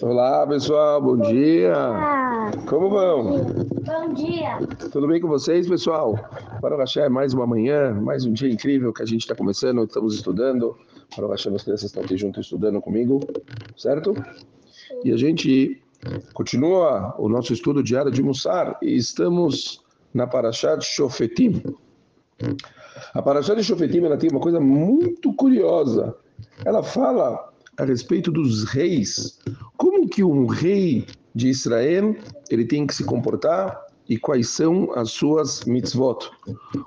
Olá, pessoal, bom dia. Como vão? Bom dia. Tudo bem com vocês, pessoal? Para o Hashem, mais uma manhã, mais um dia incrível que a gente está começando, estamos estudando. Para o Hashem, as crianças estão aqui junto estudando comigo, certo? E a gente continua o nosso estudo diário de Mussar e estamos na Parashat Shofetim. A Parashat Shofetim ela tem uma coisa muito curiosa. Ela fala a respeito dos reis. Como que um rei de Israel ele tem que se comportar e quais são as suas mitzvot?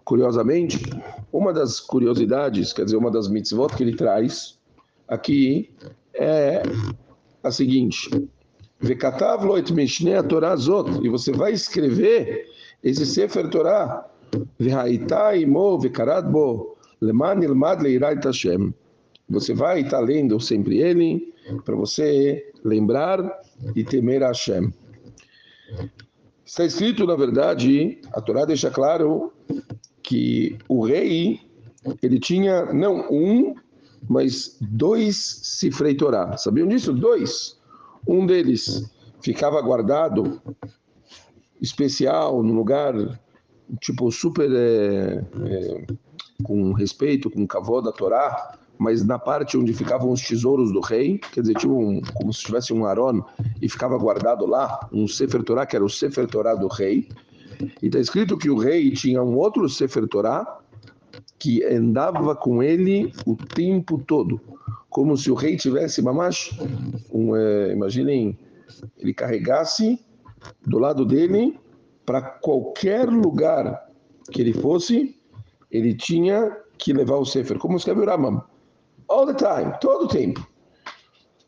Curiosamente, uma das curiosidades, quer dizer, uma das mitzvot que ele traz aqui é a seguinte: Vekatav lo et mishnei Torah zot, e você vai escrever esse Sefer Torah, Vehaita imo vekarat bo, leman ilmad leirat Hashem. Você vai estar lendo sempre ele para você lembrar e temer a Hashem. Está escrito, na verdade, a Torá deixa claro que o rei ele tinha não um, mas dois Sifrei Torá. Sabiam disso? Dois. Um deles ficava guardado especial no lugar tipo super é, é, com respeito, com cavô da Torá, mas na parte onde ficavam os tesouros do rei, quer dizer, tinha um, como se tivesse um Aron e ficava guardado lá, um Sefer Torah, que era o Sefer Torah do rei. E está escrito que o rei tinha um outro Sefer Torah que andava com ele o tempo todo, como se o rei tivesse, mamash, um, é, imaginem, ele carregasse do lado dele para qualquer lugar que ele fosse, ele tinha que levar o Sefer, como escreve o Ramam all the time, todo o tempo.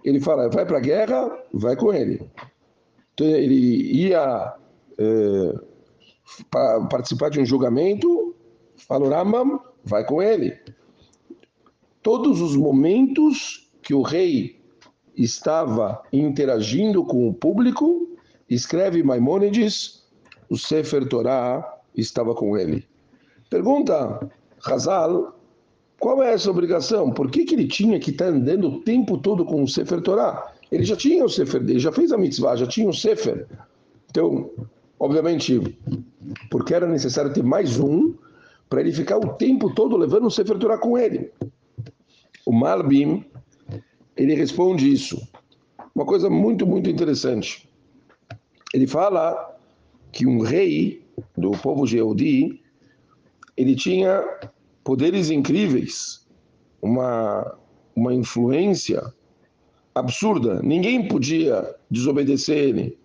Ele fala, vai para a guerra, vai com ele. Então, ele ia é, participar de um julgamento, fala Ramam, vai com ele. Todos os momentos que o rei estava interagindo com o público, escreve Maimônides, o Sefer Torah estava com ele. Pergunta Hazal, qual é essa obrigação? Por que, que ele tinha que estar andando o tempo todo com o Sefer Torah? Ele já tinha o Sefer dele, já fez a mitzvah, já tinha o Sefer. Então, obviamente, porque era necessário ter mais um, para ele ficar o tempo todo levando o Sefer Torah com ele. O Malbim, ele responde isso. Uma coisa muito, muito interessante. Ele fala que um rei do povo Jeudi, ele tinha poderes incríveis, uma, uma influência absurda. Ninguém podia desobedecer ele.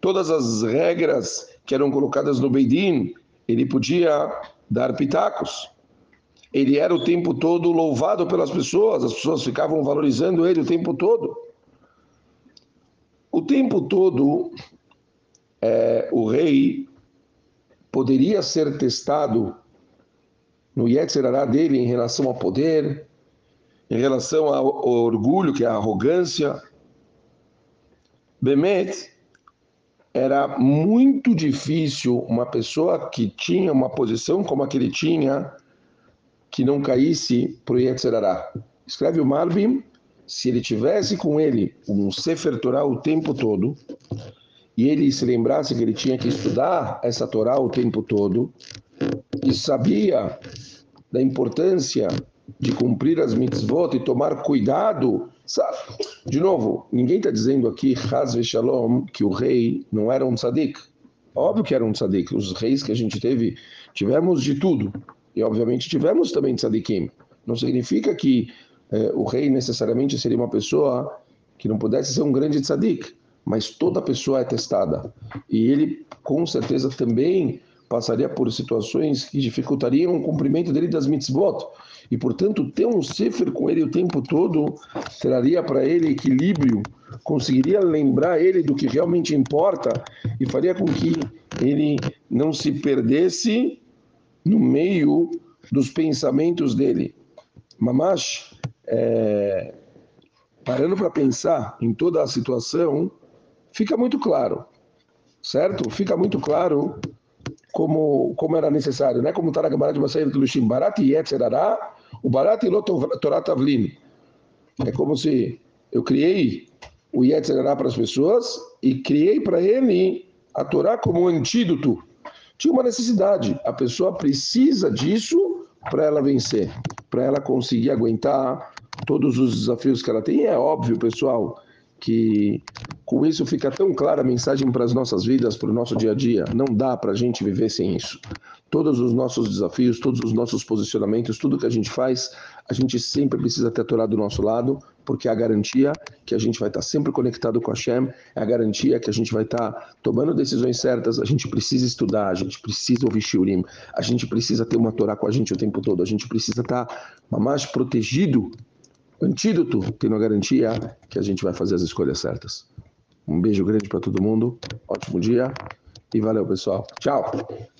Todas as regras que eram colocadas no Beidin, ele podia dar pitacos. Ele era o tempo todo louvado pelas pessoas, as pessoas ficavam valorizando ele o tempo todo. O tempo todo, é, o rei poderia ser testado no Yetzirará dele em relação ao poder, em relação ao orgulho, que é a arrogância. Bemet, era muito difícil uma pessoa que tinha uma posição como a que ele tinha, que não caísse para o Yetzirará. Escreve o Malbim, se ele tivesse com ele um Sefer Torah o tempo todo, e ele se lembrasse que ele tinha que estudar essa Torá o tempo todo, e sabia da importância de cumprir as mitzvot e tomar cuidado. Sabe? De novo, ninguém está dizendo aqui, Haz Shalom, que o rei não era um tzadik. Óbvio que era um tzadik. Os reis que a gente teve, tivemos de tudo. E obviamente tivemos também tzadikim. Não significa que eh, o rei necessariamente seria uma pessoa que não pudesse ser um grande tzadik. Mas toda pessoa é testada. E ele, com certeza, também passaria por situações que dificultariam o cumprimento dele das mitzvot. E, portanto, ter um Sefer com ele o tempo todo traria para ele equilíbrio, conseguiria lembrar ele do que realmente importa e faria com que ele não se perdesse no meio dos pensamentos dele. Mamash, é, parando para pensar em toda a situação, fica muito claro, certo? Fica muito claro como, como era necessário, né? Como está na Gemara de Masayim do Lushim, Barat e o Barat e Torah Tavlin. É como se eu criei o Yetzirah para as pessoas e criei para ele a Torá como um antídoto. Tinha uma necessidade, a pessoa precisa disso para ela vencer, para ela conseguir aguentar todos os desafios que ela tem. E é óbvio, pessoal, que com isso fica tão clara a mensagem para as nossas vidas, para o nosso dia a dia. Não dá para a gente viver sem isso. Todos os nossos desafios, todos os nossos posicionamentos, tudo que a gente faz, a gente sempre precisa ter a Torá do nosso lado, porque é a garantia que a gente vai estar sempre conectado com a Hashem, é a garantia que a gente vai estar tomando decisões certas, a gente precisa estudar, a gente precisa ouvir Shiurim, a gente precisa ter uma Torá com a gente o tempo todo, a gente precisa estar mais protegido antídoto, tendo a garantia que a gente vai fazer as escolhas certas. Um beijo grande para todo mundo, ótimo dia e valeu, pessoal. Tchau!